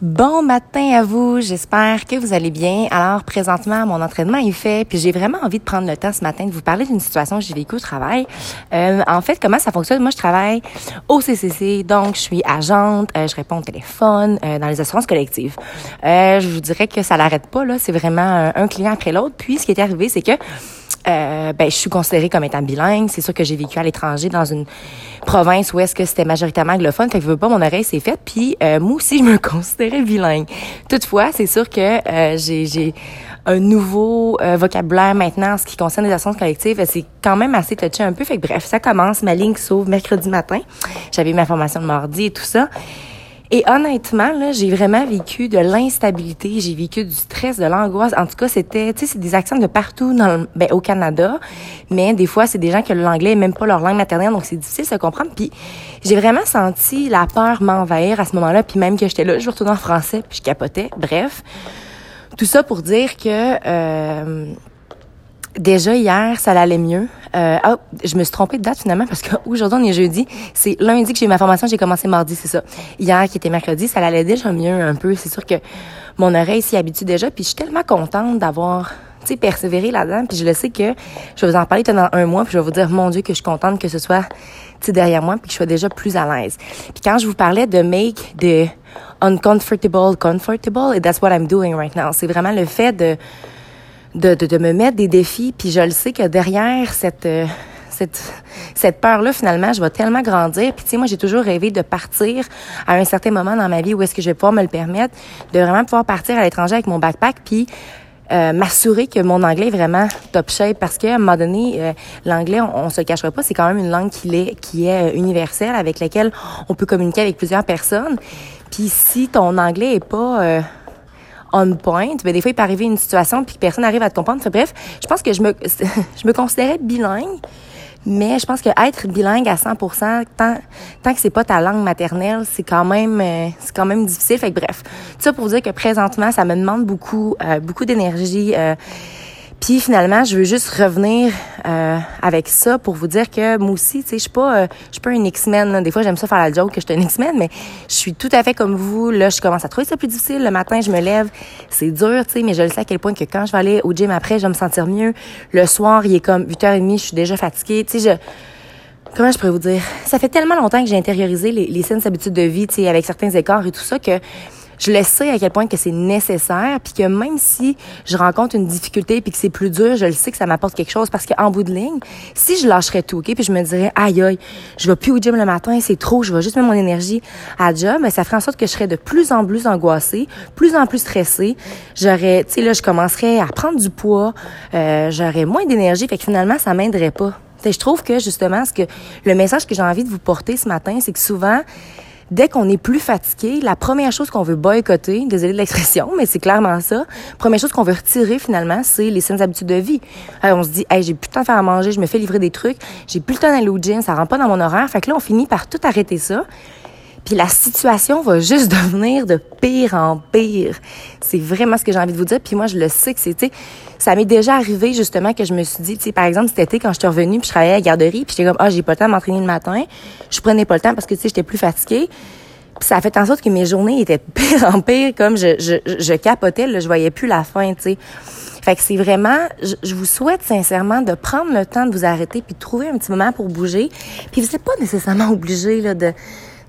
Bon matin à vous, j'espère que vous allez bien. Alors présentement, mon entraînement est fait, puis j'ai vraiment envie de prendre le temps ce matin de vous parler d'une situation que j'ai vécue au travail. Euh, en fait, comment ça fonctionne? Moi, je travaille au CCC, donc je suis agente, euh, je réponds au téléphone euh, dans les assurances collectives. je vous dirais que ça l'arrête pas, là, c'est vraiment un client après l'autre. Puis ce qui est arrivé, c'est que euh, ben, je suis considérée comme étant bilingue. C'est sûr que j'ai vécu à l'étranger dans une province où est-ce que c'était majoritairement anglophone. Fait que je veux pas, mon oreille s'est faite. Puis euh, moi aussi, je me considérais bilingue. Toutefois, c'est sûr que euh, j'ai un nouveau vocabulaire maintenant en ce qui concerne les assurances collectives. C'est quand même assez touché un peu. Fait que bref, ça commence. Ma ligne s'ouvre mercredi matin. J'avais ma formation de mardi et tout ça. Et honnêtement, là, j'ai vraiment vécu de l'instabilité, j'ai vécu du stress, de l'angoisse. En tout cas, c'était, tu sais, c'est des accents de partout dans ben, au Canada, mais des fois, c'est des gens que l'anglais est même pas leur langue maternelle, donc c'est difficile de se comprendre. Puis j'ai vraiment senti la peur m'envahir à ce moment-là, puis même que j'étais là, je retournais en français, puis je capotais. Bref, tout ça pour dire que euh, Déjà hier, ça allait mieux. Euh, oh, je me suis trompée de date finalement parce qu'aujourd'hui on est jeudi. C'est lundi que j'ai eu ma formation, j'ai commencé mardi, c'est ça. Hier qui était mercredi, ça allait déjà mieux un peu. C'est sûr que mon oreille s'y habitue déjà. Puis je suis tellement contente d'avoir tu sais, persévéré là-dedans. Puis je le sais que je vais vous en parler pendant un mois. Puis je vais vous dire, mon Dieu, que je suis contente que ce soit tu derrière moi puis que je sois déjà plus à l'aise. Puis quand je vous parlais de make the uncomfortable comfortable, and that's what I'm doing right now. C'est vraiment le fait de de, de, de, me mettre des défis. Puis je le sais que derrière cette, euh, cette, cette peur-là, finalement, je vais tellement grandir. Puis tu sais, moi, j'ai toujours rêvé de partir à un certain moment dans ma vie où est-ce que je vais pouvoir me le permettre, de vraiment pouvoir partir à l'étranger avec mon backpack, puis euh, m'assurer que mon anglais est vraiment top shape parce qu'à un moment donné, euh, l'anglais, on, on, se cachera pas, c'est quand même une langue qui est, qui est universelle avec laquelle on peut communiquer avec plusieurs personnes. Puis si ton anglais est pas on point. Mais des fois, il peut arriver une situation puis personne n'arrive à te comprendre. bref, je pense que je me, je me considérais bilingue. Mais je pense que être bilingue à 100%, tant, tant que c'est pas ta langue maternelle, c'est quand même, euh, c'est quand même difficile. Fait que bref, tout ça pour dire que présentement, ça me demande beaucoup, euh, beaucoup d'énergie. Euh, puis finalement, je veux juste revenir euh, avec ça pour vous dire que moi aussi, tu sais, je suis pas, euh, je suis pas une X-Men. Des fois, j'aime ça faire la joke que je suis une X-Men, mais je suis tout à fait comme vous. Là, je commence à trouver ça plus difficile. Le matin, je me lève, c'est dur, tu sais, mais je le sais à quel point que quand je vais aller au gym après, je vais me sentir mieux. Le soir, il est comme 8h30, je suis déjà fatiguée. Tu sais, je comment je pourrais vous dire? Ça fait tellement longtemps que j'ai intériorisé les, les saines habitudes de vie, tu sais, avec certains écarts et tout ça, que je le sais à quel point que c'est nécessaire, puis que même si je rencontre une difficulté puis que c'est plus dur, je le sais que ça m'apporte quelque chose parce qu'en bout de ligne, si je lâcherais tout, ok, puis je me dirais aïe aïe, je vais plus au gym le matin, c'est trop, je vais juste mettre mon énergie à job, mais ça ferait en sorte que je serais de plus en plus angoissée, plus en plus stressée. J'aurais, tu sais là, je commencerais à prendre du poids, euh, j'aurais moins d'énergie, fait que finalement ça m'aiderait pas. je trouve que justement, ce que le message que j'ai envie de vous porter ce matin, c'est que souvent dès qu'on est plus fatigué, la première chose qu'on veut boycotter, désolé de l'expression, mais c'est clairement ça, première chose qu'on veut retirer finalement, c'est les saines habitudes de vie. on se dit, hey, j'ai plus le temps de faire à manger, je me fais livrer des trucs, j'ai plus le temps d'aller au gym, ça rentre pas dans mon horaire. Fait que là, on finit par tout arrêter ça. Puis la situation va juste devenir de pire en pire. C'est vraiment ce que j'ai envie de vous dire. Puis moi, je le sais que c'est, ça m'est déjà arrivé justement que je me suis dit, tu sais, par exemple cet été quand je suis revenue, puis je travaillais à la garderie, puis j'étais comme, ah, j'ai pas le temps de m'entraîner le matin. Je prenais pas le temps parce que tu sais, j'étais plus fatiguée. Puis ça a fait en sorte que mes journées étaient pire en pire, comme je, je, je capotais, là, je voyais plus la fin, tu sais. Fait que c'est vraiment, je, vous souhaite sincèrement de prendre le temps de vous arrêter puis de trouver un petit moment pour bouger. Puis vous n'êtes pas nécessairement obligé là, de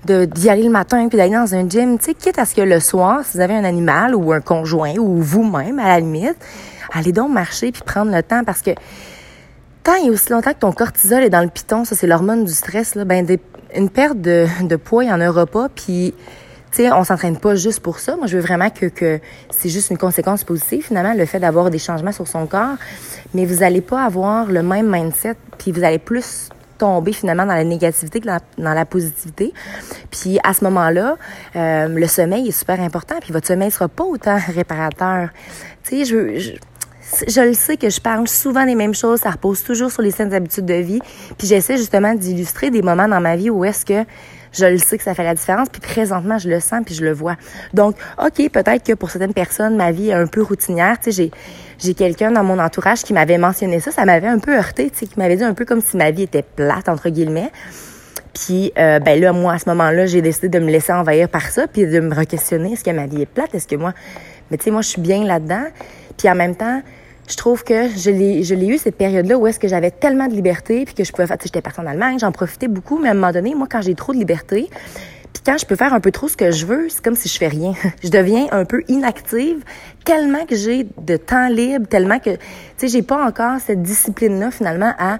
d'y aller le matin puis d'aller dans un gym, tu sais, quitte à ce que le soir, si vous avez un animal ou un conjoint ou vous-même à la limite, allez donc marcher puis prendre le temps parce que tant et aussi longtemps que ton cortisol est dans le piton, ça c'est l'hormone du stress là, ben une perte de, de poids, il en aura pas puis tu sais, on s'entraîne pas juste pour ça. Moi, je veux vraiment que, que c'est juste une conséquence positive, finalement, le fait d'avoir des changements sur son corps. Mais vous allez pas avoir le même mindset, puis vous allez plus tomber finalement dans la négativité que dans, la positivité. Puis à ce moment-là, euh, le sommeil est super important, puis votre sommeil sera pas autant réparateur. Tu sais, je, je je le sais que je parle souvent des mêmes choses, ça repose toujours sur les saines habitudes de vie, puis j'essaie justement d'illustrer des moments dans ma vie où est-ce que je le sais que ça fait la différence, puis présentement, je le sens, puis je le vois. Donc, OK, peut-être que pour certaines personnes, ma vie est un peu routinière. Tu sais, j'ai, j'ai quelqu'un dans mon entourage qui m'avait mentionné ça, ça m'avait un peu heurté, tu sais, qui m'avait dit un peu comme si ma vie était plate, entre guillemets. Puis, euh, ben là, moi, à ce moment-là, j'ai décidé de me laisser envahir par ça, puis de me re-questionner. Est-ce que ma vie est plate? Est-ce que moi... Mais tu sais, moi, je suis bien là-dedans. Puis en même temps, je trouve que je l'ai, je l'ai eu cette période-là où est-ce que j'avais tellement de liberté, puis que je pouvais faire... Tu sais, j'étais partie en Allemagne, j'en profitais beaucoup, mais à un moment donné, moi, quand j'ai trop de liberté, puis quand je peux faire un peu trop ce que je veux, c'est comme si je fais rien. je deviens un peu inactive tellement que j'ai de temps libre, tellement que, tu sais, j'ai pas encore cette discipline-là, finalement, à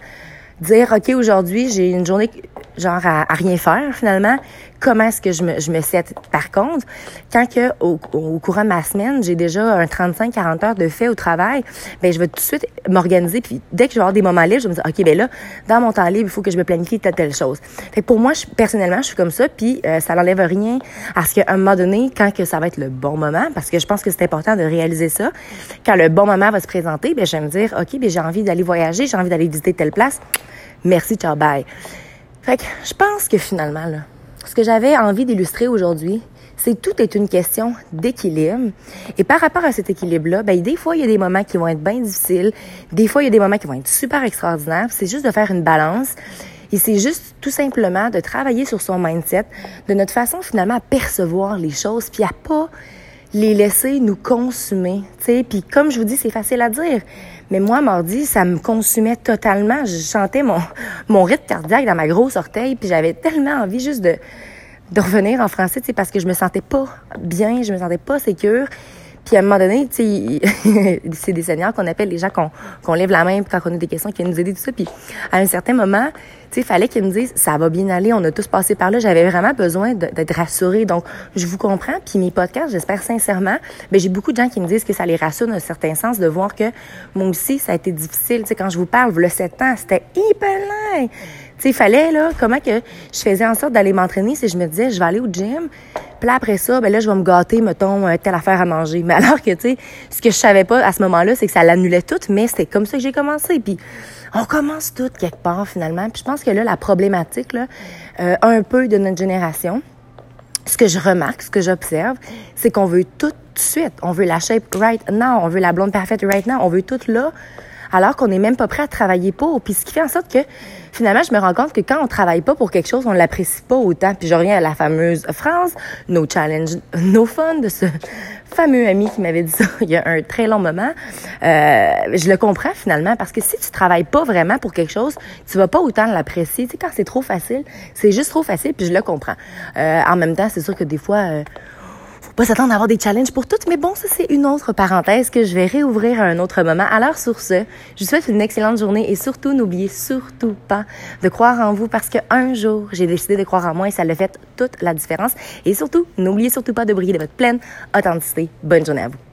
dire, OK, aujourd'hui, j'ai une journée genre à, rien faire finalement. Comment est-ce que je me, je me set? Par contre, quand que au, courant de ma semaine, j'ai déjà un 35-40 heures de fait au travail, ben je vais tout de suite m'organiser. Puis dès que je vais avoir des moments libres, je vais me dire, OK, ben là, dans mon temps libre, il faut que je me planifie telle, telle chose. Fait pour moi, je, personnellement, je suis comme ça, puis euh, ça n'enlève rien à ce qu'à un moment donné, quand que ça va être le bon moment, parce que je pense que c'est important de réaliser ça, quand le bon moment va se présenter, ben je vais me dire, OK, ben j'ai envie d'aller voyager, j'ai envie d'aller visiter telle place. Merci, ciao, bye. Fait que je pense que finalement, là, ce que j'avais envie d'illustrer aujourd'hui, c'est que tout est une question d'équilibre. Et par rapport à cet équilibre-là, ben, des fois, il y a des moments qui vont être bien difficiles. Des fois, il y a des moments qui vont être super extraordinaires. C'est juste de faire une balance. Et c'est juste tout simplement de travailler sur son mindset, de notre façon finalement à percevoir les choses, puis à pas les laisser nous consumer. sais. Puis comme je vous dis, c'est facile à dire. Mais moi, mardi, ça me consumait totalement. Je chantais mon, mon rythme cardiaque dans ma grosse orteil, puis j'avais tellement envie juste de, de revenir en français, parce que je me sentais pas bien, je me sentais pas sécure. Puis à un moment donné, tu sais, c'est des seigneurs qu'on appelle les gens qu'on lève la main quand on a des questions, qui viennent nous aider, tout ça. Puis à un certain moment, tu sais, fallait qu'ils me disent, ça va bien aller, on a tous passé par là. J'avais vraiment besoin d'être rassurée. Donc, je vous comprends. Puis mes podcasts, j'espère sincèrement, mais j'ai beaucoup de gens qui me disent que ça les rassure dans un certain sens de voir que moi aussi, ça a été difficile. Tu sais, quand je vous parle, le 7 ans, c'était hyper long il fallait, là, comment que je faisais en sorte d'aller m'entraîner si je me disais, je vais aller au gym, puis là, après ça, ben là, je vais me gâter, mettons, euh, telle affaire à manger. Mais alors que, tu sais, ce que je savais pas à ce moment-là, c'est que ça l'annulait tout, mais c'était comme ça que j'ai commencé. Puis on commence tout quelque part, finalement. Puis je pense que là, la problématique, là, euh, un peu de notre génération, ce que je remarque, ce que j'observe, c'est qu'on veut tout de suite. On veut la shape right now. On veut la blonde parfaite right now. On veut tout là alors qu'on n'est même pas prêt à travailler pour. Puis ce qui fait en sorte que finalement, je me rends compte que quand on travaille pas pour quelque chose, on l'apprécie pas autant. Puis je reviens à la fameuse phrase No challenge, no fun de ce fameux ami qui m'avait dit ça il y a un très long moment. Euh, je le comprends finalement parce que si tu travailles pas vraiment pour quelque chose, tu vas pas autant l'apprécier. Tu sais, quand c'est trop facile, c'est juste trop facile, puis je le comprends. Euh, en même temps, c'est sûr que des fois, euh, pas s'attendre à avoir des challenges pour toutes, mais bon, ça c'est une autre parenthèse que je vais réouvrir à un autre moment. Alors sur ce, je vous souhaite une excellente journée et surtout n'oubliez surtout pas de croire en vous parce qu'un jour, j'ai décidé de croire en moi et ça le fait toute la différence. Et surtout, n'oubliez surtout pas de briller de votre pleine authenticité. Bonne journée à vous.